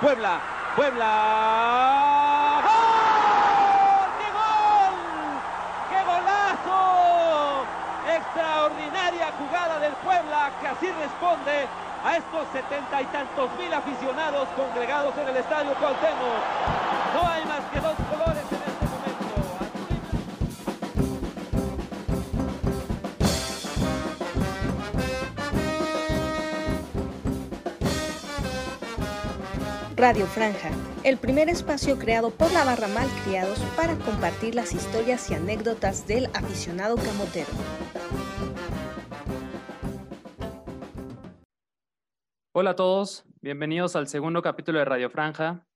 Puebla, Puebla. ¡Gol! ¡Qué gol! ¡Qué golazo! Extraordinaria jugada del Puebla que así responde a estos setenta y tantos mil aficionados congregados en el estadio Cuauhtémoc. No hay más que dos Radio Franja, el primer espacio creado por la barra Malcriados para compartir las historias y anécdotas del aficionado camotero. Hola a todos, bienvenidos al segundo capítulo de Radio Franja.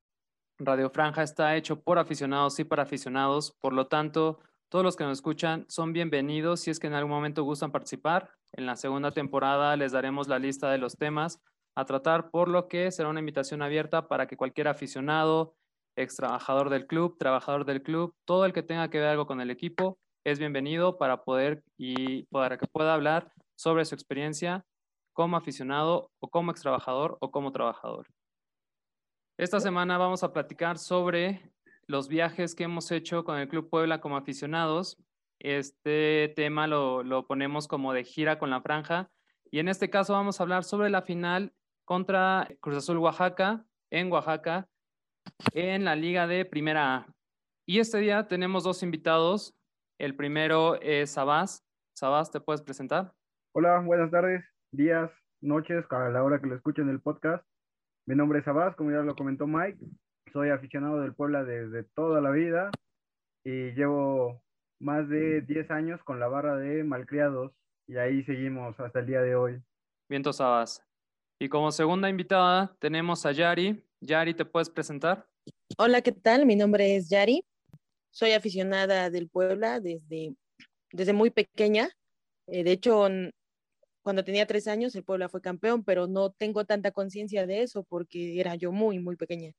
Radio Franja está hecho por aficionados y para aficionados, por lo tanto, todos los que nos escuchan son bienvenidos si es que en algún momento gustan participar. En la segunda temporada les daremos la lista de los temas a tratar, por lo que será una invitación abierta para que cualquier aficionado, ex trabajador del club, trabajador del club, todo el que tenga que ver algo con el equipo, es bienvenido para poder y para que pueda hablar sobre su experiencia como aficionado o como ex trabajador o como trabajador. Esta semana vamos a platicar sobre los viajes que hemos hecho con el Club Puebla como aficionados. Este tema lo, lo ponemos como de gira con la franja y en este caso vamos a hablar sobre la final contra Cruz Azul Oaxaca, en Oaxaca, en la Liga de Primera A. Y este día tenemos dos invitados. El primero es Sabás. Sabás, ¿te puedes presentar? Hola, buenas tardes, días, noches, a la hora que lo escuchen el podcast. Mi nombre es Sabás, como ya lo comentó Mike. Soy aficionado del Puebla desde toda la vida y llevo más de 10 años con la barra de malcriados y ahí seguimos hasta el día de hoy. Vientos Sabás. Y como segunda invitada tenemos a Yari. Yari, ¿te puedes presentar? Hola, ¿qué tal? Mi nombre es Yari. Soy aficionada del Puebla desde, desde muy pequeña. Eh, de hecho, cuando tenía tres años, el Puebla fue campeón, pero no tengo tanta conciencia de eso porque era yo muy, muy pequeña.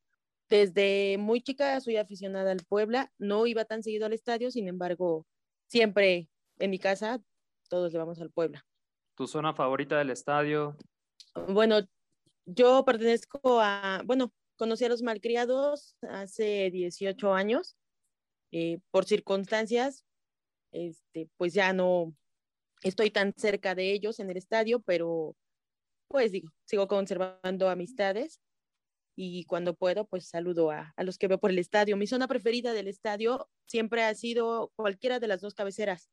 Desde muy chica soy aficionada al Puebla. No iba tan seguido al estadio, sin embargo, siempre en mi casa todos le vamos al Puebla. ¿Tu zona favorita del estadio? Bueno, yo pertenezco a, bueno, conocí a los malcriados hace 18 años. Eh, por circunstancias, este, pues ya no estoy tan cerca de ellos en el estadio, pero pues digo, sigo conservando amistades y cuando puedo, pues saludo a, a, los que veo por el estadio. Mi zona preferida del estadio siempre ha sido cualquiera de las dos cabeceras,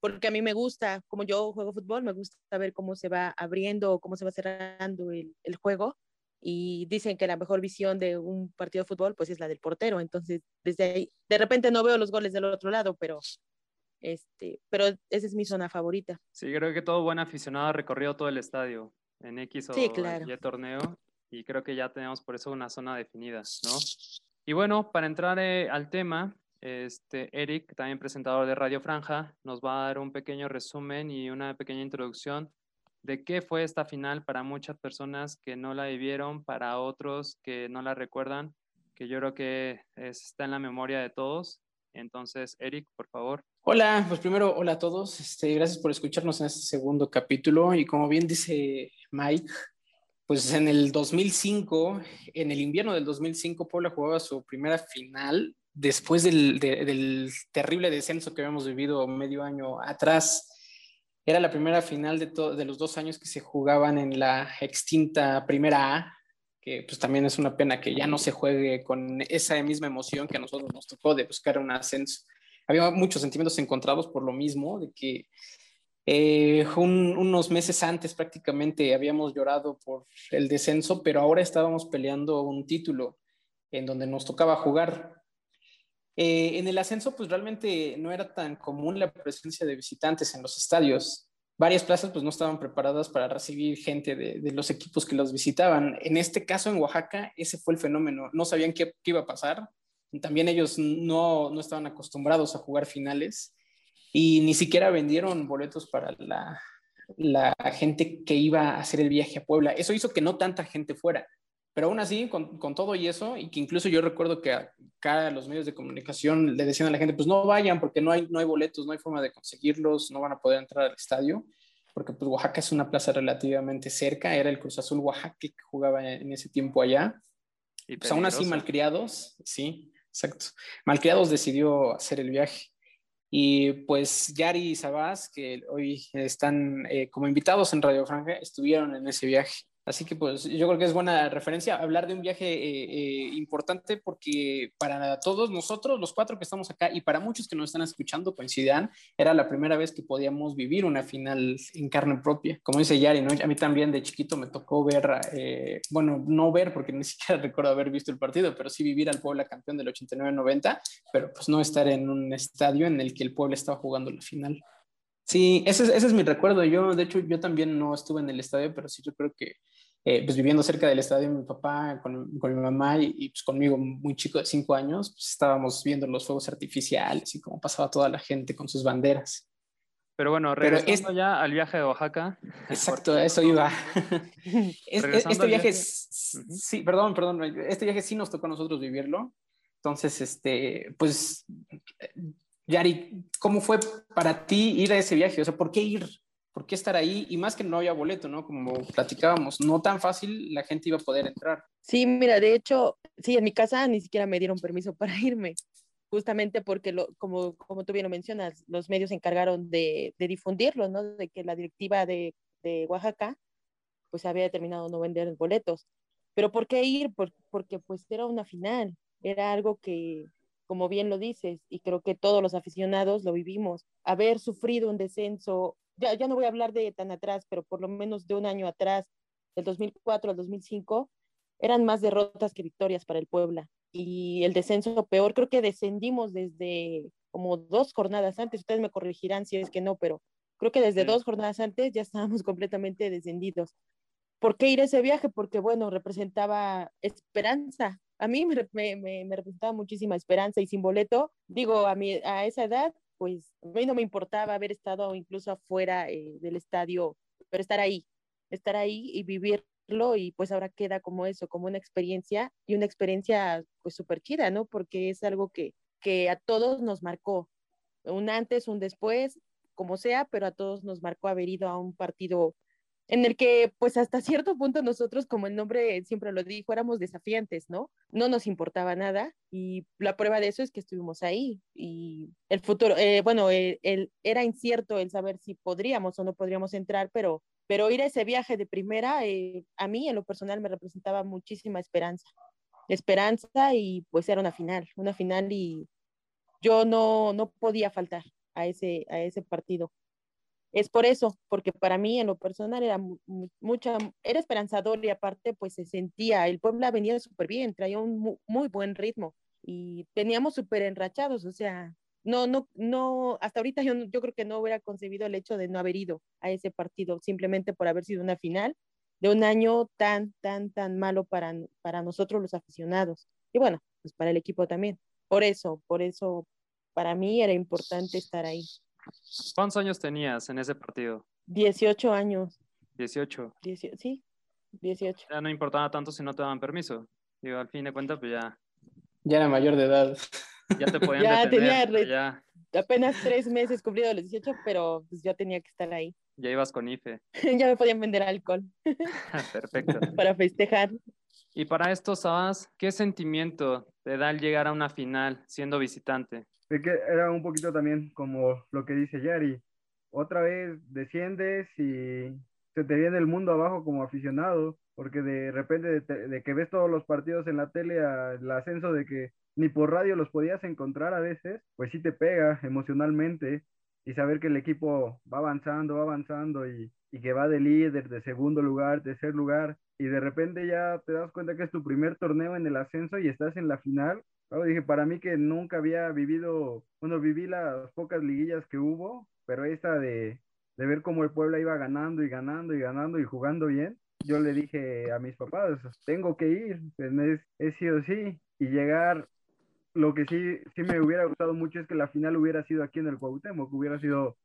porque a mí me gusta, como yo juego fútbol, me gusta ver cómo se va abriendo o cómo se va cerrando el, el, juego. Y dicen que la mejor visión de un partido de fútbol, pues es la del portero. Entonces, desde ahí, de repente no veo los goles del otro lado, pero, este, pero esa es mi zona favorita. Sí, creo que todo buen aficionado ha recorrido todo el estadio en X o sí, claro. Y torneo. Y creo que ya tenemos por eso una zona definida, ¿no? Y bueno, para entrar eh, al tema, este, Eric, también presentador de Radio Franja, nos va a dar un pequeño resumen y una pequeña introducción de qué fue esta final para muchas personas que no la vivieron, para otros que no la recuerdan, que yo creo que está en la memoria de todos. Entonces, Eric, por favor. Hola, pues primero, hola a todos. Este, gracias por escucharnos en este segundo capítulo. Y como bien dice Mike, pues en el 2005, en el invierno del 2005, Puebla jugaba su primera final después del, de, del, terrible descenso que habíamos vivido medio año atrás. Era la primera final de, los dos años que se jugaban en la extinta Primera A, que pues también es una pena que ya no se juegue con esa misma emoción que a nosotros nos tocó de buscar un ascenso. Había muchos sentimientos encontrados por lo mismo, de que eh, un, unos meses antes prácticamente habíamos llorado por el descenso, pero ahora estábamos peleando un título en donde nos tocaba jugar. Eh, en el ascenso, pues realmente no era tan común la presencia de visitantes en los estadios. Varias plazas pues no estaban preparadas para recibir gente de, los equipos que los visitaban. En este caso, en Oaxaca, ese fue el fenómeno. No sabían qué, iba a pasar. También ellos no, no, estaban acostumbrados a jugar finales y ni siquiera vendieron boletos para la gente que iba a hacer el viaje a Puebla. Eso hizo que no tanta gente fuera. Pero aún así, con, con, todo y eso, y que incluso yo recuerdo que acá los medios de comunicación le decían a la gente, pues no vayan porque no hay, no hay boletos, no hay forma de conseguirlos, no van a poder entrar al estadio, porque pues Oaxaca es una plaza relativamente cerca, era el Cruz Azul Oaxaca que jugaba en ese tiempo allá. pues aún así malcriados, sí, exacto. Malcriados decidió hacer el viaje. Y pues Yari y Sabás, que hoy están eh, como invitados en Radio Franja, estuvieron en ese viaje. Así que pues yo creo que es buena referencia hablar de un viaje eh, eh, importante porque para todos nosotros, los cuatro que estamos acá y para muchos que nos están escuchando, coincidan, era la primera vez que podíamos vivir una final en carne propia. Como dice Yari, ¿no? a mí también de chiquito me tocó ver, eh, bueno, no ver porque ni siquiera recuerdo haber visto el partido, pero sí vivir al Puebla campeón del 89-90, pero pues no estar en un estadio en el que el Puebla estaba jugando la final. Sí, ese, ese, es mi recuerdo. Yo, de hecho, yo también no estuve en el estadio, pero sí yo creo que, eh, pues viviendo cerca del estadio, mi papá con, con mi mamá y, pues conmigo, muy chico de cinco años, pues estábamos viendo los fuegos artificiales y cómo pasaba toda la gente con sus banderas. Pero bueno, regresando ya al viaje de Oaxaca. Exacto, eso iba. este viaje, sí, perdón, perdón, este viaje sí nos tocó a nosotros vivirlo. Entonces, este, pues Yari, ¿cómo fue para ti ir a ese viaje? O sea, ¿por qué ir? ¿Por qué estar ahí? Y más que no había boleto, ¿no? Como platicábamos, no tan fácil la gente iba a poder entrar. Sí, mira, de hecho, sí, en mi casa ni siquiera me dieron permiso para irme, justamente porque, lo, como, como tú bien lo mencionas, los medios se encargaron de, difundirlo, ¿no? De que la directiva de, de, Oaxaca, pues había determinado no vender boletos. Pero ¿por qué ir? porque pues era una final, era algo que, como bien lo dices, y creo que todos los aficionados lo vivimos, haber sufrido un descenso, ya, ya no voy a hablar de tan atrás, pero por lo menos de un año atrás, del 2004 al 2005, eran más derrotas que victorias para el Puebla. Y el descenso peor, creo que descendimos desde como dos jornadas antes, ustedes me corregirán si es que no, pero creo que desde dos jornadas antes ya estábamos completamente descendidos. ¿Por qué ir a ese viaje? Porque, bueno, representaba esperanza, a mí me, me, me, representaba muchísima esperanza y sin boleto, digo, a, mi, a esa edad, pues a mí no me importaba haber estado incluso afuera eh, del estadio, pero estar ahí, estar ahí y vivirlo y pues ahora queda como eso, como una experiencia y una experiencia pues súper chida, ¿no? Porque es algo que, que a todos nos marcó, un antes, un después, como sea, pero a todos nos marcó haber ido a un partido en el que pues hasta cierto punto nosotros, como el nombre siempre lo dijo, éramos desafiantes, ¿no? No nos importaba nada y la prueba de eso es que estuvimos ahí y el futuro, eh, bueno, el, era incierto el saber si podríamos o no podríamos entrar, pero, pero ir a ese viaje de primera, eh, a mí en lo personal me representaba muchísima esperanza, esperanza y pues era una final, una final y yo no, no podía faltar a ese, a ese partido es por eso, porque para mí en lo personal era mucha, era esperanzador y aparte pues se sentía, el Puebla venía súper bien, traía un muy, buen ritmo y teníamos súper enrachados, o sea, no, no, no, hasta ahorita yo, yo creo que no hubiera concebido el hecho de no haber ido a ese partido simplemente por haber sido una final de un año tan, tan, tan malo para, para nosotros los aficionados y bueno, pues para el equipo también. Por eso, por eso para mí era importante estar ahí. ¿Cuántos años tenías en ese partido? 18 años. 18. sí, 18. Ya no importaba tanto si no te daban permiso. Digo, al fin de cuentas, pues ya. Ya era mayor de edad. Ya te podían ya detener, tenía apenas tres meses cumplido los 18, pero pues yo tenía que estar ahí. Ya ibas con IFE. ya me podían vender alcohol. Perfecto. Para festejar. Y para esto, Sabas, ¿qué sentimiento te da al llegar a una final siendo visitante? Que era un poquito también como lo que dice Yari. Otra vez desciendes y se te viene el mundo abajo como aficionado, porque de repente de, que ves todos los partidos en la tele, el ascenso de que ni por radio los podías encontrar a veces, pues sí te pega emocionalmente y saber que el equipo va avanzando, va avanzando y, y que va de líder, de segundo lugar, tercer lugar, y de repente ya te das cuenta que es tu primer torneo en el ascenso y estás en la final, dije, para mí que nunca había vivido, bueno, viví las pocas liguillas que hubo, pero esta de, de ver cómo el Puebla iba ganando y ganando y ganando y jugando bien, yo le dije a mis papás, tengo que ir, es, es sí o sí, y llegar, lo que sí, sí me hubiera gustado mucho es que la final hubiera sido aquí en el Cuauhtémoc, que hubiera sido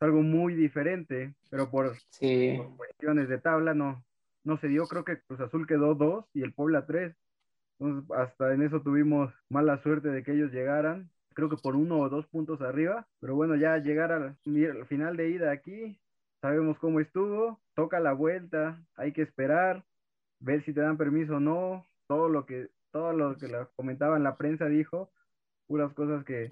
algo muy diferente, pero por, por cuestiones de tabla no, no se dio, creo que Cruz Azul quedó dos y el Puebla tres, entonces, hasta en eso tuvimos mala suerte de que ellos llegaran, creo que por uno o dos puntos arriba, pero bueno, ya llegar al, final de ida aquí, sabemos cómo estuvo, toca la vuelta, hay que esperar, ver si te dan permiso o no, todo lo que, todo lo que la comentaba en la prensa dijo, puras cosas que,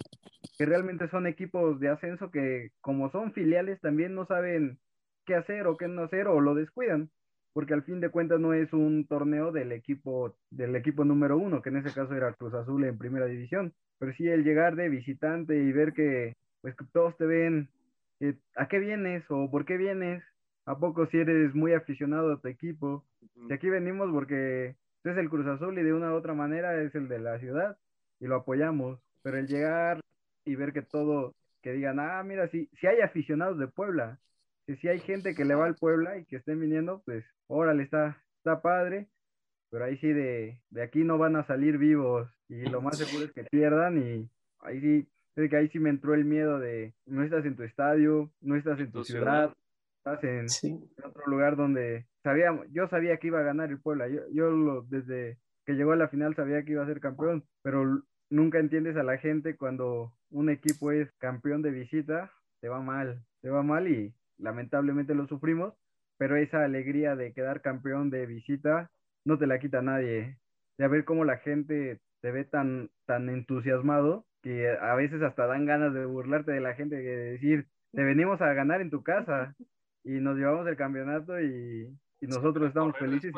que realmente son equipos de ascenso que como son filiales también no saben qué hacer o qué no hacer o lo descuidan, porque al fin de cuentas no es un torneo del equipo, del equipo número uno, que en ese caso era Cruz Azul en primera división, pero sí el llegar de visitante y ver que pues que todos te ven, eh, ¿a qué vienes o por qué vienes? ¿A poco si eres muy aficionado a tu equipo? Y aquí venimos porque es el Cruz Azul y de una u otra manera es el de la ciudad y lo apoyamos, pero el llegar y ver que todo, que digan, ah, mira, si, si hay aficionados de Puebla, si, si hay gente que le va al Puebla y que estén viniendo, pues órale, está, está padre, pero ahí sí de, de aquí no van a salir vivos y lo más seguro es que pierdan y ahí sí, es que ahí sí me entró el miedo de no estás en tu estadio, no estás en tu, ciudad, estás en, otro lugar donde sabíamos, yo sabía que iba a ganar el Puebla, yo, yo lo, desde que llegó a la final sabía que iba a ser campeón, pero nunca entiendes a la gente cuando un equipo es campeón de visita, te va mal, te va mal y lamentablemente lo sufrimos, pero esa alegría de quedar campeón de visita no te la quita nadie. De ver cómo la gente te ve tan, tan entusiasmado que a veces hasta dan ganas de burlarte de la gente, de decir, te venimos a ganar en tu casa y nos llevamos el campeonato y, y nosotros estamos felices.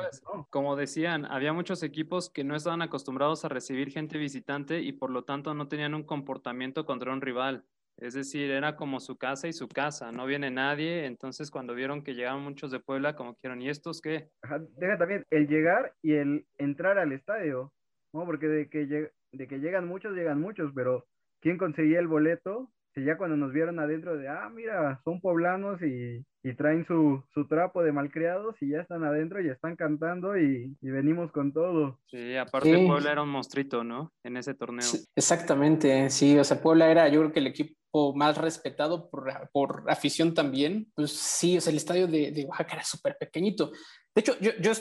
Como decían, había muchos equipos que no estaban acostumbrados a recibir gente visitante y por lo tanto no tenían un comportamiento contra un rival. Es decir, era como su casa y su casa, no viene nadie, entonces cuando vieron que llegaban muchos de Puebla, como quieren, ¿y estos qué? deja también el llegar y el entrar al estadio, ¿no? Porque de que, de que llegan muchos, llegan muchos, pero ¿quién conseguía el boleto? Si ya cuando nos vieron adentro de, ah, mira, son poblanos y y traen su, su, trapo de malcriados y ya están adentro y están cantando y, y venimos con todo. Sí, aparte Puebla era un monstruito, ¿no? En ese torneo. exactamente, sí, o sea, Puebla era yo creo que el equipo más respetado por, por afición también. Pues sí, o sea, el estadio de, de Oaxaca era súper pequeñito. De hecho, yo, yo,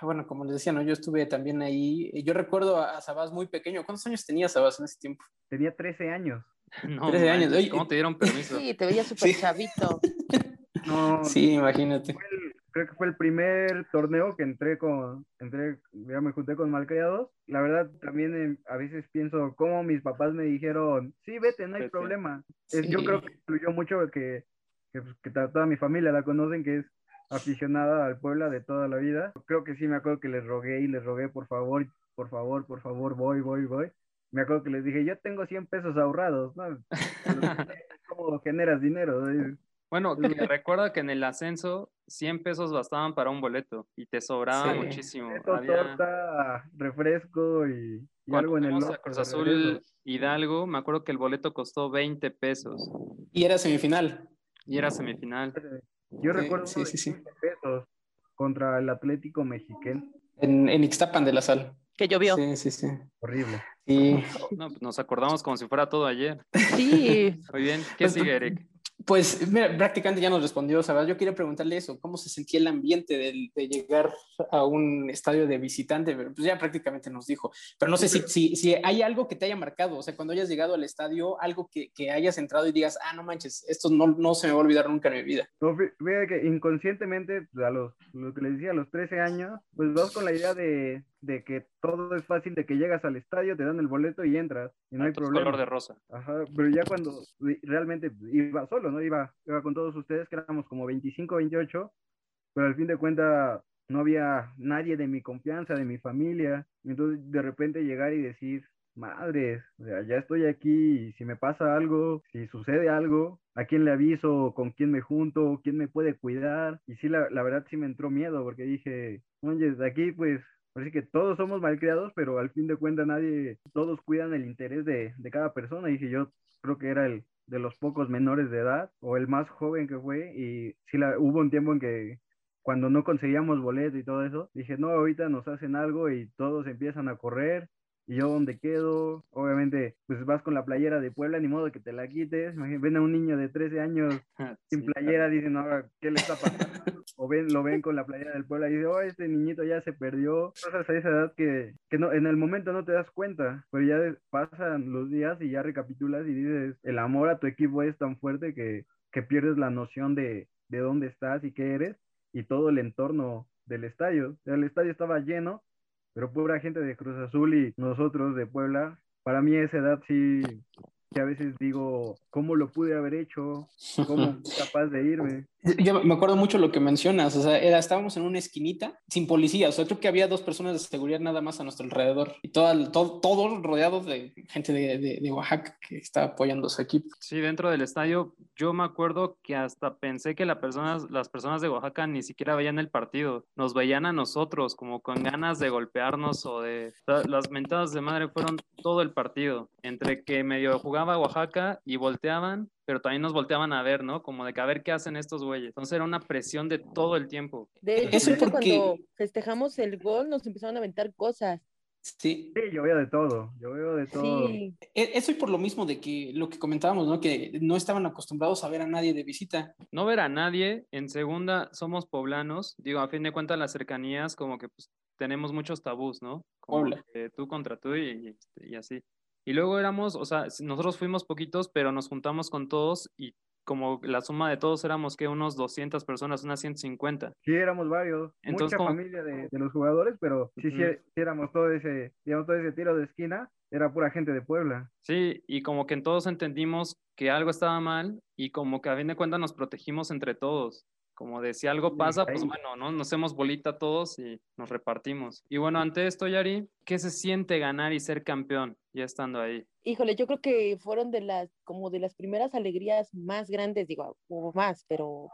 bueno, como les decía, ¿no? Yo estuve también ahí. Yo recuerdo a Sabás muy pequeño. ¿Cuántos años tenía Sabás en ese tiempo? Tenía 13 años. No, 13 años. ¿Cómo te dieron permiso? Sí, te veía súper chavito. No, sí, imagínate. creo que fue el primer torneo que entré con, entré, ya me junté con malcriados. La verdad, también eh, a veces pienso cómo mis papás me dijeron, sí, vete, no hay problema. yo creo que influyó mucho que, que, pues, que, toda mi familia la conocen, que es aficionada al Puebla de toda la vida. Creo que sí me acuerdo que les rogué y les rogué, por favor, por favor, por favor, voy, voy, voy. Me acuerdo que les dije, yo tengo 100 pesos ahorrados, ¿no? ¿Cómo generas dinero? Bueno, que recuerda que en el ascenso 100 pesos bastaban para un boleto y te sobraba muchísimo. torta, refresco y, algo en el Cruz Azul Hidalgo, me acuerdo que el boleto costó 20 pesos. Y era semifinal. Y era semifinal. Yo recuerdo sí, sí, pesos contra el Atlético Mexicano. En, en Ixtapan de la Sal. Que llovió. Sí, sí, sí. Horrible. Y... No, pues nos acordamos como si fuera todo ayer. Sí. Muy bien. ¿Qué pues, sigue, Eric? Pues mira, prácticamente ya nos respondió, ¿sabes? Yo quería preguntarle eso, ¿cómo se sentía el ambiente de, de llegar a un estadio de visitante? Pues ya prácticamente nos dijo, pero no sé si, si, si, hay algo que te haya marcado, o sea, cuando hayas llegado al estadio, algo que, que hayas entrado y digas, ah, no manches, esto no, no, se me va a olvidar nunca en mi vida. No, fíjate que inconscientemente, pues, a los, lo que les decía, a los 13 años, pues vas con la idea de, de que todo es fácil, de que llegas al estadio, te dan el boleto y entras, y no hay problema. color de rosa. Ajá, pero ya cuando realmente iba solo, ¿no? Iba, iba con todos ustedes, que éramos como 25, 28, pero al fin de cuentas no había nadie de mi confianza, de mi familia, entonces de repente llegar y decir, madres, ya estoy aquí, si me pasa algo, si sucede algo, ¿a quién le aviso? ¿Con quién me junto? ¿Quién me puede cuidar? Y sí, la, verdad sí me entró miedo, porque dije, oye, de aquí pues Así que todos somos malcriados, pero al fin de cuentas nadie, todos cuidan el interés de, de cada persona. Y yo creo que era el de los pocos menores de edad o el más joven que fue. Y sí, la, hubo un tiempo en que cuando no conseguíamos boleto y todo eso, dije, no, ahorita nos hacen algo y todos empiezan a correr y yo dónde quedo, obviamente, pues vas con la playera de Puebla, ni modo que te la quites. Ven a un niño de 13 años sin playera, dicen, ahora, ¿qué le está pasando? o ven, lo ven con la playera del Puebla y dicen, oh, este niñito ya se perdió. Cosas a esa edad que, que no, en el momento no te das cuenta, pero ya pasan los días y ya recapitulas y dices, el amor a tu equipo es tan fuerte que, que pierdes la noción de, de dónde estás y qué eres y todo el entorno del estadio. El estadio estaba lleno pero pura gente de Cruz Azul y nosotros de Puebla, para mí esa edad sí, que a veces digo, ¿cómo lo pude haber hecho? ¿Cómo capaz de irme? Yo me acuerdo mucho lo que mencionas, o sea, estábamos en una esquinita sin policía, o sea, creo que había dos personas de seguridad nada más a nuestro alrededor y todo, todo, todo rodeado de gente de, Oaxaca que está apoyando a su equipo. Sí, dentro del estadio yo me acuerdo que hasta pensé que la personas, las personas de Oaxaca ni siquiera veían el partido, nos veían a nosotros como con ganas de golpearnos o de... Las mentadas de madre fueron todo el partido, entre que medio jugaba Oaxaca y volteaban pero también nos volteaban a ver, ¿no? Como de que a ver qué hacen estos güeyes. Entonces era una presión de todo el tiempo. De hecho, Eso porque... cuando festejamos el gol nos empezaron a aventar cosas. Sí. Sí, yo veo de todo, yo veo de todo. Sí. E, eso y por lo mismo de que lo que comentábamos, ¿no? Que no estaban acostumbrados a ver a nadie de visita. No ver a nadie, en segunda somos poblanos, digo, a fin de cuentas las cercanías como que pues tenemos muchos tabús, ¿no? Como tú contra tú y, y así. Y luego éramos, o sea, nosotros fuimos poquitos, pero nos juntamos con todos y como la suma de todos éramos que unos 200 personas, unas 150. Sí, éramos varios. Entonces, Mucha familia de, de, los jugadores, pero sí, sí, éramos todo ese, digamos, todo ese tiro de esquina, era pura gente de Puebla. Sí, y como que en todos entendimos que algo estaba mal y como que a fin de cuentas nos protegimos entre todos. Como de si algo pasa, pues bueno, ¿no? Nos hacemos bolita todos y nos repartimos. Y bueno, ante esto, Yari, ¿qué se siente ganar y ser campeón ya estando ahí? Híjole, yo creo que fueron de las, como de las primeras alegrías más grandes, digo, hubo más, pero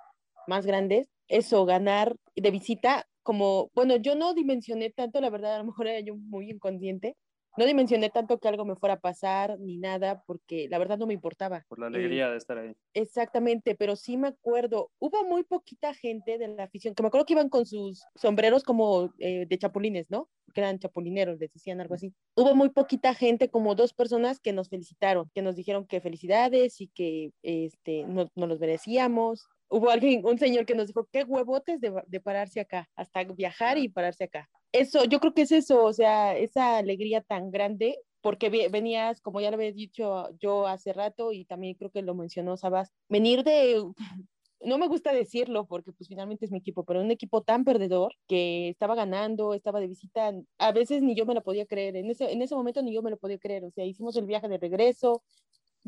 más grandes. Eso, ganar de visita, como, bueno, yo no dimensioné tanto, la verdad, a lo mejor era yo muy inconsciente, no dimensioné tanto que algo me fuera a pasar ni nada, porque la verdad no me importaba. Por la alegría de estar ahí. Exactamente, pero sí me acuerdo, hubo muy poquita gente de la afición, que me acuerdo que iban con sus sombreros como eh, de chapulines, ¿no? Que eran chapulineros, les decían algo así. Hubo muy poquita gente, como dos personas que nos felicitaron, que nos dijeron que felicidades y que este, no, no los merecíamos hubo alguien, un señor que nos dijo, qué huevotes de, de, pararse acá, hasta viajar y pararse acá eso, yo creo que es eso, o sea, esa alegría tan grande, porque venías, como ya lo había dicho yo hace rato y también creo que lo mencionó Sabas, venir de, no me gusta decirlo porque pues finalmente es mi equipo, pero un equipo tan perdedor que estaba ganando, estaba de visita, a veces ni yo me lo podía creer, en ese, en ese momento ni yo me lo podía creer, o sea, hicimos el viaje de regreso,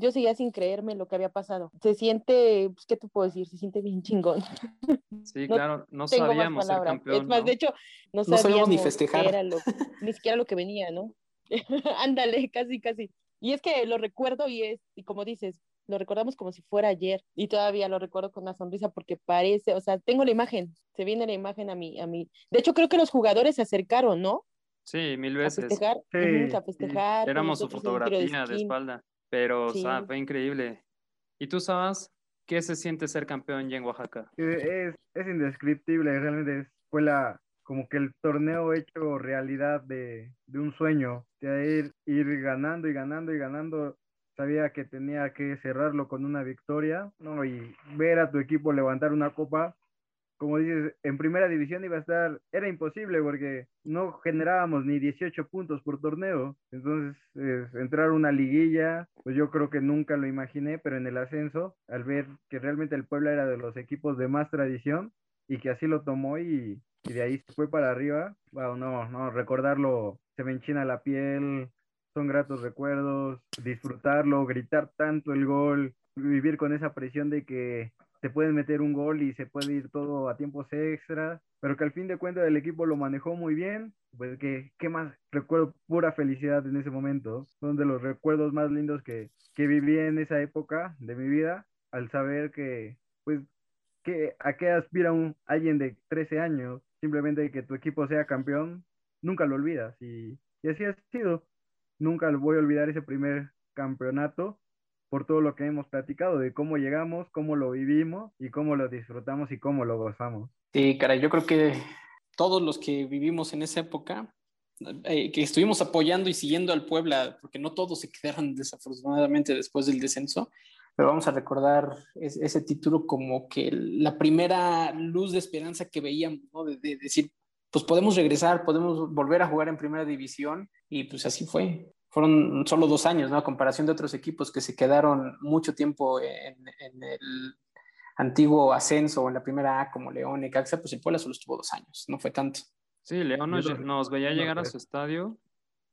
yo seguía sin creerme lo que había pasado. Se siente, pues, ¿qué te puedo decir? Se siente bien chingón. Sí, claro, no sabíamos ser campeón. Es más, de hecho, no sabíamos, ni festejar. ni siquiera lo que venía, ¿no? Ándale, casi, casi. Y es que lo recuerdo y es, y como dices, lo recordamos como si fuera ayer y todavía lo recuerdo con una sonrisa porque parece, o sea, tengo la imagen, se viene la imagen a mí, a mí. De hecho, creo que los jugadores se acercaron, ¿no? Sí, mil veces. A festejar, sí, a festejar. Éramos su fotografía de, espalda. Pero, o sea, fue increíble. ¿Y tú sabes qué se siente ser campeón ya en Oaxaca? Es, es indescriptible, realmente fue la, como que el torneo hecho realidad de, de un sueño, de ir, ir ganando y ganando y ganando. Sabía que tenía que cerrarlo con una victoria, ¿no? Y ver a tu equipo levantar una copa como dices, en primera división iba a estar, era imposible porque no generábamos ni 18 puntos por torneo. Entonces, entrar a una liguilla, pues yo creo que nunca lo imaginé, pero en el ascenso, al ver que realmente el Puebla era de los equipos de más tradición y que así lo tomó y, y de ahí se fue para arriba, wow, no, no, recordarlo, se me enchina la piel, son gratos recuerdos, disfrutarlo, gritar tanto el gol, vivir con esa presión de que se pueden meter un gol y se puede ir todo a tiempos extra, pero que al fin de cuentas el equipo lo manejó muy bien, pues que, ¿qué más? Recuerdo pura felicidad en ese momento, son de los recuerdos más lindos que, que viví en esa época de mi vida, al saber que, pues, que, a qué aspira un, alguien de 13 años, simplemente que tu equipo sea campeón, nunca lo olvidas, y, y así ha sido, nunca voy a olvidar ese primer campeonato, por todo lo que hemos platicado, de cómo llegamos, cómo lo vivimos y cómo lo disfrutamos y cómo lo gozamos. Sí, caray, yo creo que todos los que vivimos en esa época, eh, que estuvimos apoyando y siguiendo al Puebla, porque no todos se quedaron desafortunadamente después del descenso, pero vamos a recordar ese título como que la primera luz de esperanza que veíamos, ¿no? de, de decir, pues podemos regresar, podemos volver a jugar en primera división y pues así fue fueron solo dos años, ¿no? A comparación de otros equipos que se quedaron mucho tiempo en, el antiguo ascenso o en la primera A como León y Caxa, pues el Puebla solo estuvo dos años, no fue tanto. Sí, León nos, nos veía llegar a su estadio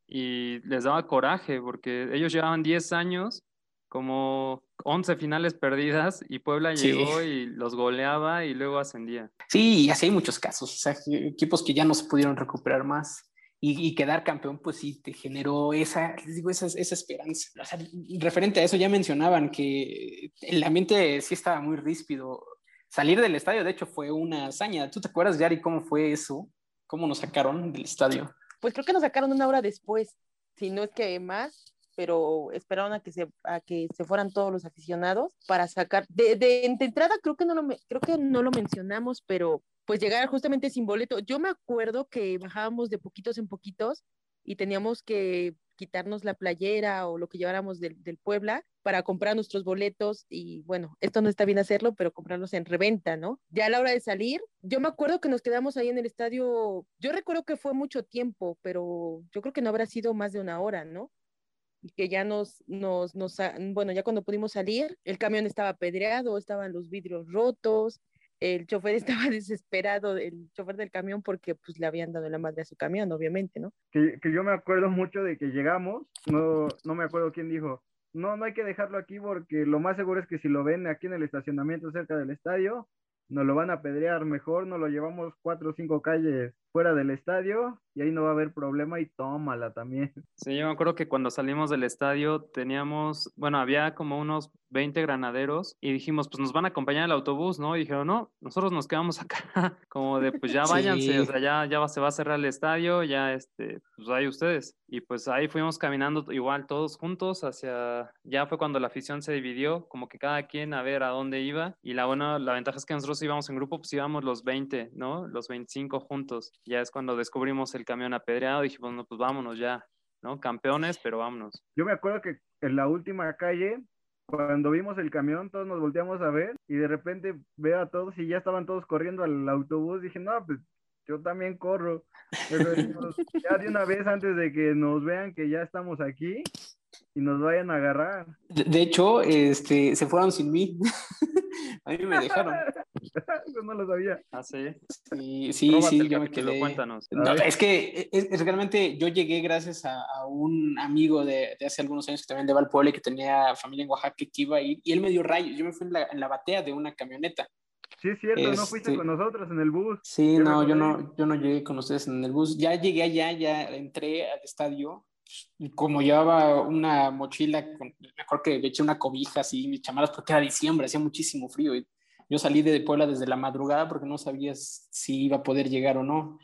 y les daba coraje porque ellos llevaban 10 años, como 11 finales perdidas y Puebla Sí. llegó y los goleaba y luego ascendía. Sí, y así hay muchos casos, o sea, equipos que ya no se pudieron recuperar más. Y, quedar campeón, pues sí, te generó esa, les digo, esa, esa esperanza. O sea, referente a eso, ya mencionaban que el ambiente sí estaba muy ríspido. Salir del estadio, de hecho, fue una hazaña. ¿Tú te acuerdas, Yari, cómo fue eso? ¿Cómo nos sacaron del estadio? Pues creo que nos sacaron una hora después, si no es que más, pero esperaron a que se, a que se fueran todos los aficionados para sacar. De, de, de entrada creo que no lo creo que no lo mencionamos, pero pues llegar justamente sin boleto. Yo me acuerdo que bajábamos de poquitos en poquitos y teníamos que quitarnos la playera o lo que lleváramos del, del Puebla para comprar nuestros boletos y bueno, esto no está bien hacerlo, pero comprarlos en reventa, ¿no? Ya a la hora de salir, yo me acuerdo que nos quedamos ahí en el estadio, yo recuerdo que fue mucho tiempo, pero yo creo que no habrá sido más de una hora, ¿no? Y que ya nos, nos, nos, bueno, ya cuando pudimos salir, el camión estaba apedreado, estaban los vidrios rotos, el chofer estaba desesperado, el chofer del camión, porque pues le habían dado la madre a su camión, obviamente, ¿no? Que, que yo me acuerdo mucho de que llegamos, no, no me acuerdo quién dijo, no, no hay que dejarlo aquí porque lo más seguro es que si lo ven aquí en el estacionamiento cerca del estadio, nos lo van a apedrear, mejor nos lo llevamos cuatro o cinco calles fuera del estadio y ahí no va a haber problema y tómala también. Sí, yo me acuerdo que cuando salimos del estadio teníamos, bueno, había como unos 20 granaderos y dijimos, pues nos van a acompañar el autobús, ¿no? Y dijeron, no, nosotros nos quedamos acá, como de, pues ya váyanse, Sí. o sea, ya, ya se va a cerrar el estadio, ya, este, pues ahí ustedes. Y pues ahí fuimos caminando igual todos juntos hacia, ya fue cuando la afición se dividió, como que cada quien a ver a dónde iba. Y la buena, la ventaja es que nosotros íbamos en grupo, pues íbamos los 20, ¿no? Los 25 juntos. Ya es cuando descubrimos el camión apedreado, dijimos, no, pues vámonos ya. ¿no? Campeones, pero vámonos. Yo me acuerdo que en la última calle, cuando vimos el camión, todos nos volteamos a ver y de repente veo a todos y ya estaban todos corriendo al autobús. Dije, no, pues yo también corro. Pero dijimos, ya de una vez antes de que nos vean que ya estamos aquí y nos vayan a agarrar. De, de hecho, este, se fueron sin mí. a mí me dejaron. Yo no lo sabía. Ah, sí. Sí, sí, Róbate sí, yo me quedé. Cuéntanos. No, es que es, es realmente yo llegué gracias a, a un amigo de, de, hace algunos años que también de Valpuebla y que tenía familia en Oaxaca que iba ir y él me dio rayos. Yo me fui en la, en la batea de una camioneta. Sí, es cierto, Este- no fuiste con nosotros en el bus. Sí, Yo no, yo no, yo no llegué con ustedes en el bus. Ya llegué allá, ya entré al estadio. Y como llevaba una mochila, con, mejor que me eché una cobija así, mis chamaras, porque era diciembre, hacía muchísimo frío. Y yo salí de Puebla desde la madrugada porque no sabía si iba a poder llegar o no.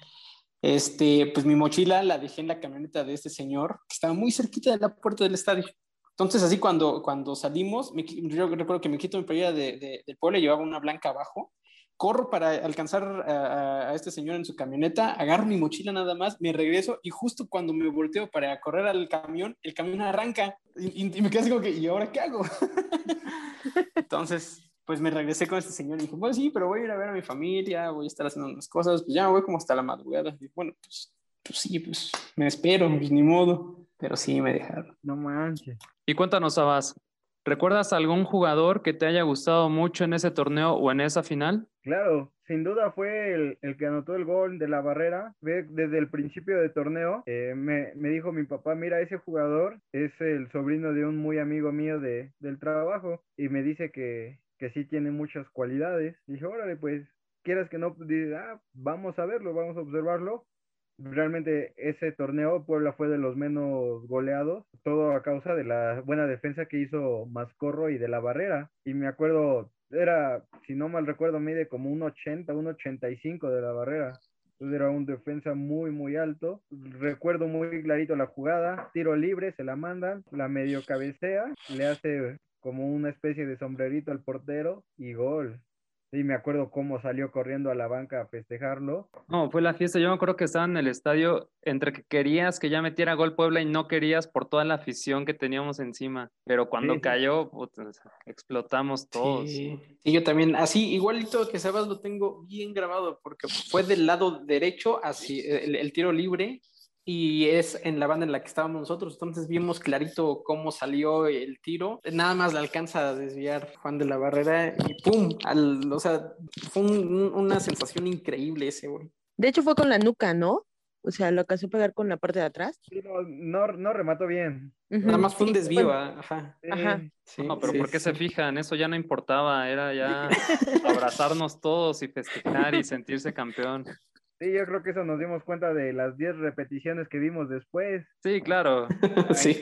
Este, pues mi mochila la dejé en la camioneta de este señor, que estaba muy cerquita de la puerta del estadio. Entonces, así cuando, cuando salimos, yo recuerdo que me quito mi playera de, de, del Puebla, llevaba una blanca abajo, corro para alcanzar a, este señor en su camioneta, agarro mi mochila nada más, me regreso y justo cuando me volteo para correr al camión, el camión arranca y me quedé así como que, ¿y ahora qué hago? Entonces, pues me regresé con este señor y dije, bueno, sí, pero voy a ir a ver a mi familia, voy a estar haciendo unas cosas, pues ya me voy como hasta la madrugada. Y bueno, pues, pues sí, pues me espero, pues ni modo. Pero sí me dejaron. No manches. Y cuéntanos, Sabas, ¿recuerdas algún jugador que te haya gustado mucho en ese torneo o en esa final? Claro, sin duda fue el, el que anotó el gol de la barrera. Desde el principio del torneo eh, me, me dijo mi papá, mira, ese jugador es el sobrino de un muy amigo mío de, del trabajo y me dice que, que sí tiene muchas cualidades. Dije, órale, pues, quieras que no, Dice, ah, vamos a verlo, vamos a observarlo. Realmente ese torneo Puebla fue de los menos goleados, todo a causa de la buena defensa que hizo Mascorro y de la barrera. Y me acuerdo, era, si no mal recuerdo, mide como un 80, un 85 de la barrera. Entonces era un defensa muy, muy alto. Recuerdo muy clarito la jugada, tiro libre, se la mandan, la medio cabecea, le hace como una especie de sombrerito al portero y gol. Y me acuerdo cómo salió corriendo a la banca a festejarlo. No, fue la fiesta. Yo me acuerdo que estaba en el estadio entre que querías que ya metiera gol Puebla y no querías por toda la afición que teníamos encima. Pero cuando Sí, sí. cayó, explotamos todos. Sí. Y yo también, así, igualito que Sebas, lo tengo bien grabado porque fue del lado derecho el, el tiro libre y es en la banda en la que estábamos nosotros. Entonces vimos clarito cómo salió el tiro. Nada más le alcanza a desviar Juan de la Barrera y ¡pum! Al- o sea, fue un- un- una sensación increíble ese, güey. De hecho fue con la nuca, ¿no? O sea, lo alcanzó a pegar con la parte de atrás. Sí, no, no, no remató bien. Nada más fue un Sí, desvío, bueno, ah, ajá. Ajá. Sí, No, pero sí, ¿por qué se fijan? Eso ya no importaba, era ya abrazarnos todos y festejar y sentirse campeón. Sí, yo creo que eso nos dimos cuenta de las 10 repeticiones que vimos después. Sí, claro. Sí.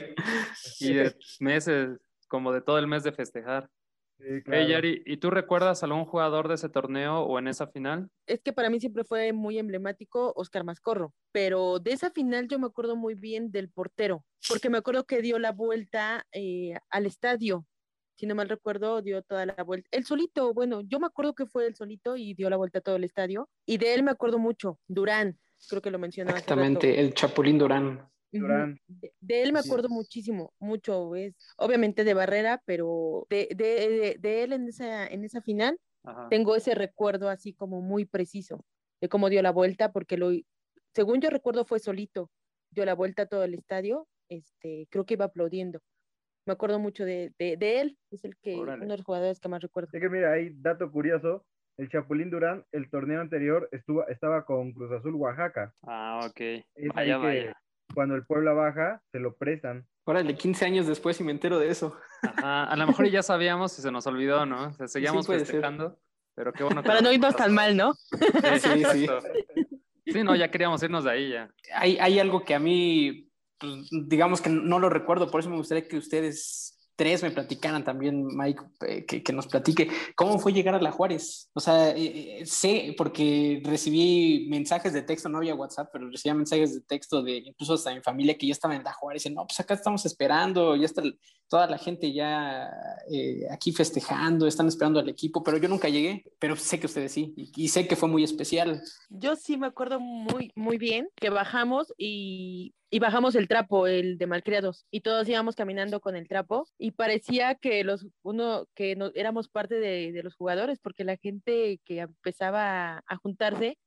Y de meses, como de todo el mes de festejar. Sí, Hey, claro. Yari, ¿y tú recuerdas algún jugador de ese torneo o en esa final? Es que para mí siempre fue muy emblemático Oscar Mascorro, pero de esa final yo me acuerdo muy bien del portero, porque me acuerdo que dio la vuelta eh, al estadio. Si no mal recuerdo, dio toda la vuelta. El solito, bueno, yo me acuerdo que fue el solito y dio la vuelta a todo el estadio. Y de él me acuerdo mucho, Durán, creo que lo mencionaba. Exactamente, el Chapulín Durán. De, de él me Sí. acuerdo muchísimo, mucho, es obviamente de Barrera, pero de, de, de, de él en esa, en esa final Ajá. tengo ese recuerdo así como muy preciso de cómo dio la vuelta, porque lo, según yo recuerdo fue solito, dio la vuelta a todo el estadio, este, creo que iba aplaudiendo. Me acuerdo mucho de, de, de él, es el que, Órale. uno de los jugadores que más recuerdo. Es que mira, hay dato curioso. El Chapulín Durán, el torneo anterior, estuvo, estaba con Cruz Azul Oaxaca. Ah, ok. Es Vaya, ahí que vaya. cuando el Puebla baja, se lo prestan. Órale, 15 años después y me entero de eso. Ajá. A lo mejor ya sabíamos y se nos olvidó, ¿no? O sea, seguíamos puede ser. festejando, pero qué bueno que Para no irnos tan mal, ¿no? Sí, Sí, sí. Sí, no, ya queríamos irnos de ahí ya. Hay, hay algo que a mí, pues, digamos que no lo recuerdo, por eso me gustaría que ustedes tres me platicaran también, Mike, eh, que, que nos platique cómo fue llegar a la Juárez. O sea, eh, eh, sé, porque recibí mensajes de texto, no había WhatsApp, pero recibía mensajes de texto de incluso hasta mi familia que ya estaba en la Juárez, y no, pues acá estamos esperando, ya está toda la gente ya eh, aquí festejando, están esperando al equipo, pero yo nunca llegué, pero sé que ustedes sí, y, y sé que fue muy especial. Yo sí me acuerdo muy, muy bien que bajamos y, y bajamos el trapo, el de malcriados, y todos íbamos caminando con el trapo y parecía que los uno que no, éramos parte de, de los jugadores porque la gente que empezaba a, juntarse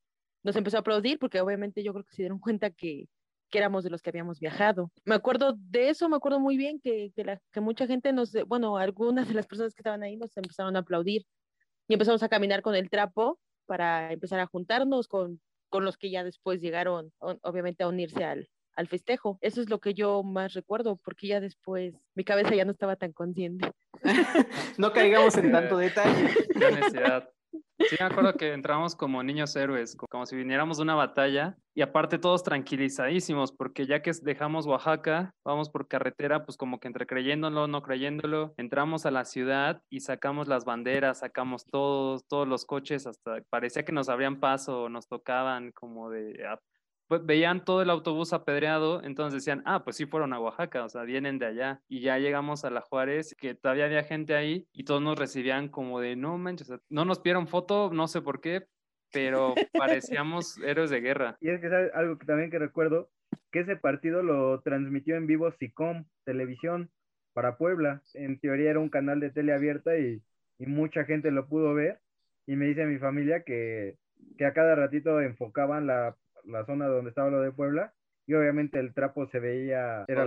nos empezó a aplaudir porque obviamente yo creo que se dieron cuenta que, que éramos de los que habíamos viajado. Me acuerdo de eso, me acuerdo muy bien que, que, la, que mucha gente nos, bueno, algunas de las personas que estaban ahí nos empezaron a aplaudir y empezamos a caminar con el trapo para empezar a juntarnos con, con los que ya después llegaron, obviamente, a unirse al, al festejo. Eso es lo que yo más recuerdo, porque ya después mi cabeza ya no estaba tan consciente. no caigamos en tanto detalle. Qué necesidad. Sí, me acuerdo que entramos como niños héroes, co- como si viniéramos de una batalla y aparte todos tranquilizadísimos, porque ya que dejamos Oaxaca, vamos por carretera, pues como que entre creyéndolo, no creyéndolo, entramos a la ciudad y sacamos las banderas, sacamos todos, todos los coches, hasta parecía que nos abrían paso, nos tocaban como de... pues, veían todo el autobús apedreado, entonces decían, ah, pues sí fueron a Oaxaca, o sea, vienen de allá. Y ya llegamos a la Juárez, que todavía había gente ahí, y todos nos recibían como de, no manches, no nos pidieron foto, no sé por qué, pero parecíamos héroes de guerra. Y es que ¿sabes? algo que también que recuerdo, que ese partido lo transmitió en vivo SICOM, televisión, para Puebla. En teoría era un canal de tele abierta y, y mucha gente lo pudo ver. Y me dice mi familia que, que a cada ratito enfocaban la, la zona donde estaba lo de Puebla. Y obviamente el trapo se veía, era,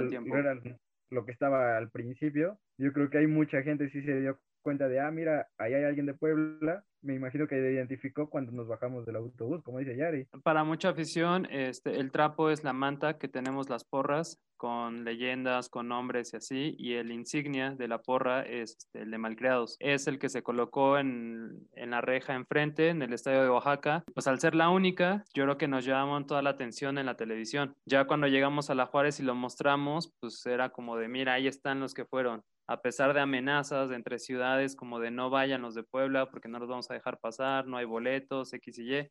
lo que estaba al principio. Yo creo que hay mucha gente sí se dio cuenta de, ah, mira, ahí hay alguien de Puebla. Me imagino que identificó cuando nos bajamos del autobús, como dice Yari. Para mucha afición, este, el trapo es la manta que tenemos las porras con leyendas, con nombres y así, y el insignia de la porra es este, el de Malcriados. Es el que se colocó en, en la reja enfrente, en el estadio de Oaxaca. Pues al ser la única, yo creo que nos llamaron toda la atención en la televisión. Ya cuando llegamos a la Juárez y lo mostramos, pues era como de, mira, ahí están los que fueron. A pesar de amenazas entre ciudades como de no vayan los de Puebla porque no los vamos a dejar pasar, no hay boletos, X y Y,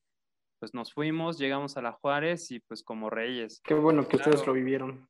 pues nos fuimos, llegamos a la Juárez y pues como reyes. Qué bueno que ustedes lo vivieron.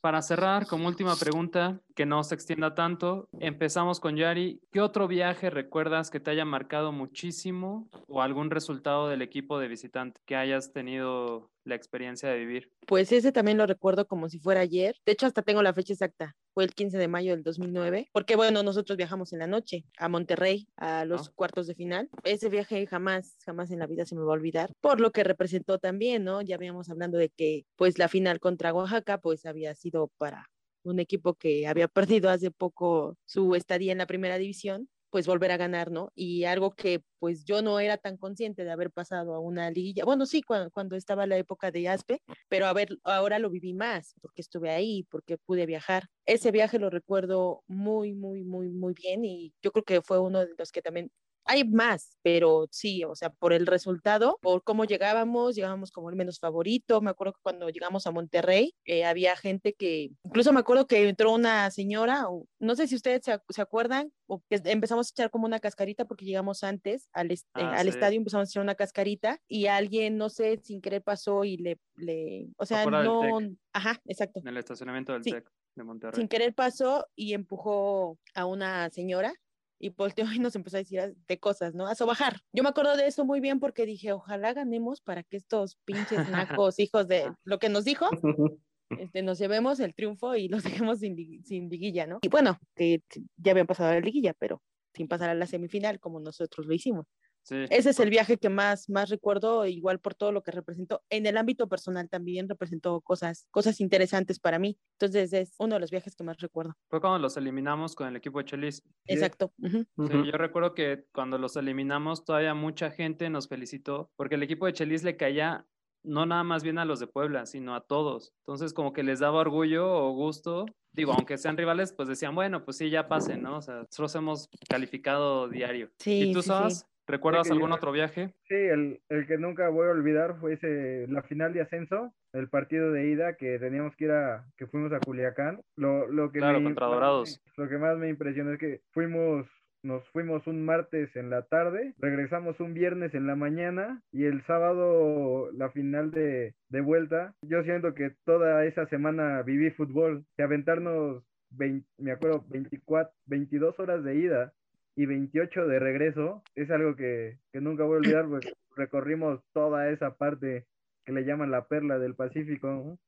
Para cerrar, como última pregunta, que no se extienda tanto, empezamos con Yari. ¿Qué otro viaje recuerdas que te haya marcado muchísimo o algún resultado del equipo de visitante que hayas tenido la experiencia de vivir? Pues ese también lo recuerdo como si fuera ayer. De hecho, hasta tengo la fecha exacta. Fue el 15 de mayo del 2009. Porque bueno, nosotros viajamos en la noche a Monterrey, a los Ah. cuartos de final. Ese viaje jamás, jamás en la vida se me va a olvidar. Por lo que representó también, ¿no? Ya habíamos hablando de que pues la final contra Oaxaca pues había sido para un equipo que había perdido hace poco su estadía en la primera división pues volver a ganar, ¿no? Y algo que pues yo no era tan consciente de haber pasado a una liguilla, bueno, sí, cuando, cuando estaba la época de Aspe, pero a ver, ahora lo viví más, porque estuve ahí, porque pude viajar. Ese viaje lo recuerdo muy, muy, muy, muy bien y yo creo que fue uno de los que también hay más, pero sí, o sea, por el resultado, por cómo llegábamos, llegábamos como el menos favorito. Me acuerdo que cuando llegamos a Monterrey, eh, había gente que, incluso me acuerdo que entró una señora, o, no sé si ustedes se, se, acuerdan, o que empezamos a echar como una cascarita porque llegamos antes al, est ah, al sí. estadio, empezamos a echar una cascarita y alguien, no sé, sin querer pasó y le, le o sea, no, ajá, exacto. En el estacionamiento del sí. TEC de Monterrey. Sin querer pasó y empujó a una señora y volteó y nos empezó a decir de cosas, ¿no? A sobajar. Yo me acuerdo de eso muy bien porque dije, ojalá ganemos para que estos pinches nacos, hijos de lo que nos dijo, este, nos llevemos el triunfo y los dejemos sin, sin liguilla, ¿no? Y bueno, que ya habían pasado a la liguilla, pero sin pasar a la semifinal como nosotros lo hicimos. Sí. Ese es el viaje que más, más recuerdo, igual por todo lo que representó. En el ámbito personal también representó cosas, cosas interesantes para mí. Entonces es uno de los viajes que más recuerdo. Fue cuando los eliminamos con el equipo de Chelis. Exacto. Uh -huh. sí, yo recuerdo que cuando los eliminamos todavía mucha gente nos felicitó porque el equipo de Chelis le caía no nada más bien a los de Puebla, sino a todos. Entonces como que les daba orgullo o gusto digo, aunque sean rivales, pues decían, bueno, pues sí, ya pasen, ¿no? O sea, nosotros hemos calificado diario. Sí, ¿Y tú sí, sabes? Sí. ¿Recuerdas algún otro viaje? Sí, el, el, que nunca voy a olvidar fue ese, la final de ascenso, el partido de ida que teníamos que ir a, que fuimos a Culiacán. Lo, lo que claro, me, contra Dorados. Lo que más me impresionó es que fuimos nos fuimos un martes en la tarde, regresamos un viernes en la mañana y el sábado la final de, de vuelta. Yo siento que toda esa semana viví fútbol, que aventarnos, 20, me acuerdo, 24, 22 horas de ida y 28 de regreso es algo que, que nunca voy a olvidar, pues recorrimos toda esa parte que le llaman la perla del Pacífico.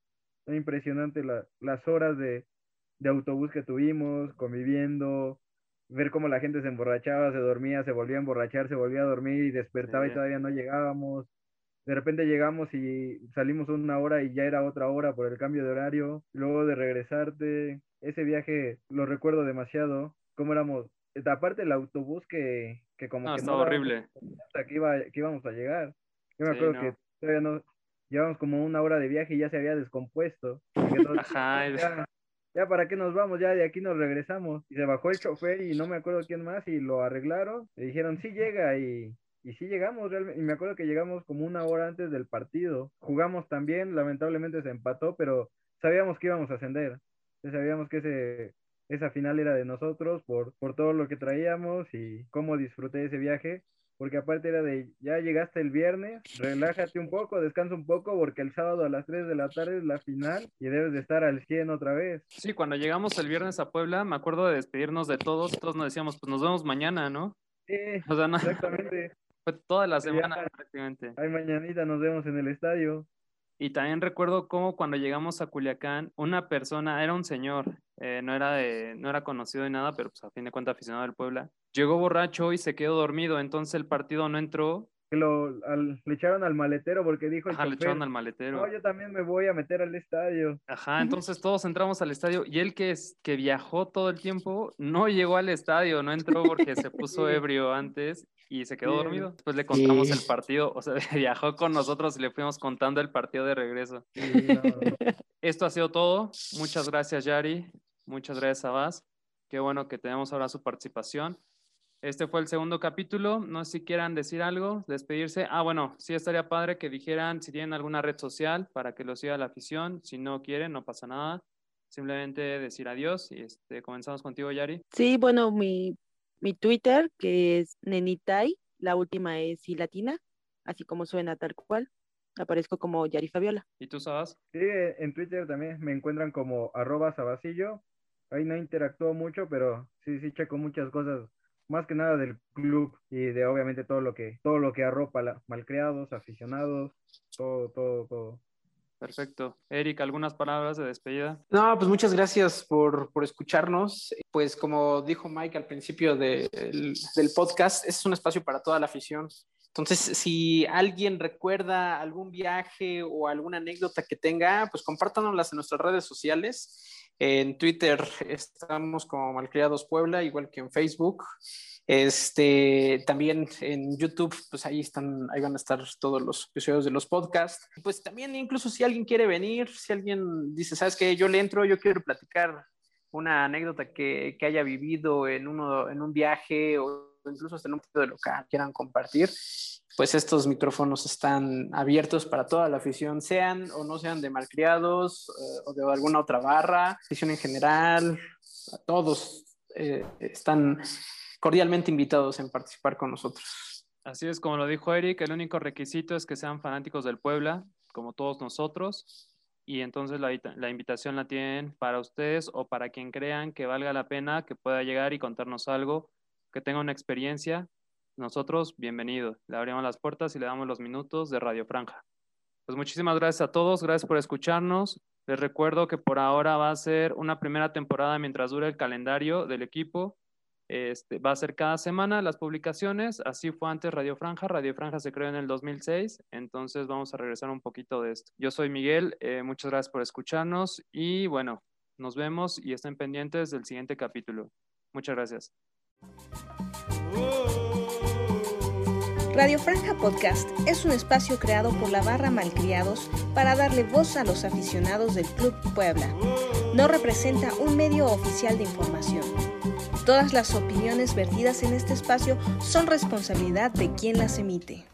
Es impresionante la, las horas de, de autobús que tuvimos, conviviendo, ver cómo la gente se emborrachaba, se dormía, se volvía a emborrachar, se volvía a dormir y despertaba sí. y todavía no llegábamos. De repente llegamos y salimos una hora y ya era otra hora por el cambio de horario. Luego de regresarte, ese viaje lo recuerdo demasiado. Cómo éramos, aparte el autobús que, que como no, que estaba horrible. Hasta que, iba, que íbamos a llegar. Yo me sí, acuerdo no. que todavía no, llevamos como una hora de viaje y ya se había descompuesto. Ajá. Ya, ya para qué nos vamos, ya de aquí nos regresamos. Y se bajó el chofer y no me acuerdo quién más y lo arreglaron. Le dijeron, sí llega y, y sí llegamos realmente. Y me acuerdo que llegamos como una hora antes del partido. Jugamos también, lamentablemente se empató, pero sabíamos que íbamos a ascender. Sabíamos que ese, esa final era de nosotros por, por todo lo que traíamos y cómo disfruté ese viaje porque aparte era de, ya llegaste el viernes, relájate un poco, descansa un poco, porque el sábado a las 3 de la tarde es la final y debes de estar al 100 otra vez. Sí, cuando llegamos el viernes a Puebla, me acuerdo de despedirnos de todos, todos nos decíamos, pues nos vemos mañana, ¿no? Sí, o sea, no, exactamente. Fue toda la semana ya, prácticamente. Ay, mañanita nos vemos en el estadio. Y también recuerdo cómo cuando llegamos a Culiacán, una persona, era un señor, eh, no, era de, no era conocido de nada, pero pues a fin de cuentas aficionado del Puebla, llegó borracho y se quedó dormido, entonces el partido no entró. Lo, al, le echaron al maletero porque dijo el Ajá, chofer, le echaron al maletero. No, yo también me voy a meter al estadio. Ajá, entonces todos entramos al estadio y él que, es, que viajó todo el tiempo no llegó al estadio, no entró porque se puso ebrio antes y se quedó dormido. Después le contamos sí. el partido, o sea, viajó con nosotros y le fuimos contando el partido de regreso. Sí, no. Esto ha sido todo. Muchas gracias, Yari. Muchas gracias, Abbas. Qué bueno que tenemos ahora su participación. Este fue el segundo capítulo. No sé si quieran decir algo, despedirse. Ah, bueno, sí estaría padre que dijeran si tienen alguna red social para que lo siga la afición. Si no quieren, no pasa nada. Simplemente decir adiós y este, comenzamos contigo, Yari. Sí, bueno, mi, mi Twitter, que es Nenitai, la última es y latina, así como suena tal cual. Aparezco como Yari Fabiola. ¿Y tú sabes? Sí, en Twitter también me encuentran como arroba sabasillo. Ahí no interactúo mucho, pero sí, sí checo muchas cosas más que nada del club y de obviamente todo lo que todo lo que arropa la, malcriados, aficionados, todo, todo, todo. Perfecto. Eric, ¿algunas palabras de despedida? No, pues muchas gracias por, por escucharnos. Pues como dijo Mike al principio de, del, del podcast, este es un espacio para toda la afición. Entonces, si alguien recuerda algún viaje o alguna anécdota que tenga, pues compártanoslas en nuestras redes sociales. En Twitter estamos como Malcriados Puebla, igual que en Facebook. Este, también en YouTube, pues ahí están, ahí van a estar todos los episodios de los podcasts. Pues también incluso si alguien quiere venir, si alguien dice, sabes que yo le entro, yo quiero platicar una anécdota que, que haya vivido en, uno, en un viaje o incluso hasta en un sitio de local quieran compartir, pues estos micrófonos están abiertos para toda la afición, sean o no sean de malcriados eh, o de alguna otra barra, afición en general, todos eh, están cordialmente invitados en participar con nosotros. Así es, como lo dijo Eric, el único requisito es que sean fanáticos del Puebla, como todos nosotros, y entonces la, invitación la tienen para ustedes o para quien crean que valga la pena, que pueda llegar y contarnos algo, que tenga una experiencia. Nosotros, bienvenido. Le abrimos las puertas y le damos los minutos de Radio Franja. Pues muchísimas gracias a todos, gracias por escucharnos. Les recuerdo que por ahora va a ser una primera temporada mientras dure el calendario del equipo. Este, va a ser cada semana las publicaciones, así fue antes Radio Franja, Radio Franja se creó en el 2006, entonces vamos a regresar un poquito de esto. Yo soy Miguel, eh, muchas gracias por escucharnos y bueno, nos vemos y estén pendientes del siguiente capítulo. Muchas gracias. Radio Franja Podcast es un espacio creado por la barra Malcriados para darle voz a los aficionados del Club Puebla. No representa un medio oficial de información. Todas las opiniones vertidas en este espacio son responsabilidad de quien las emite.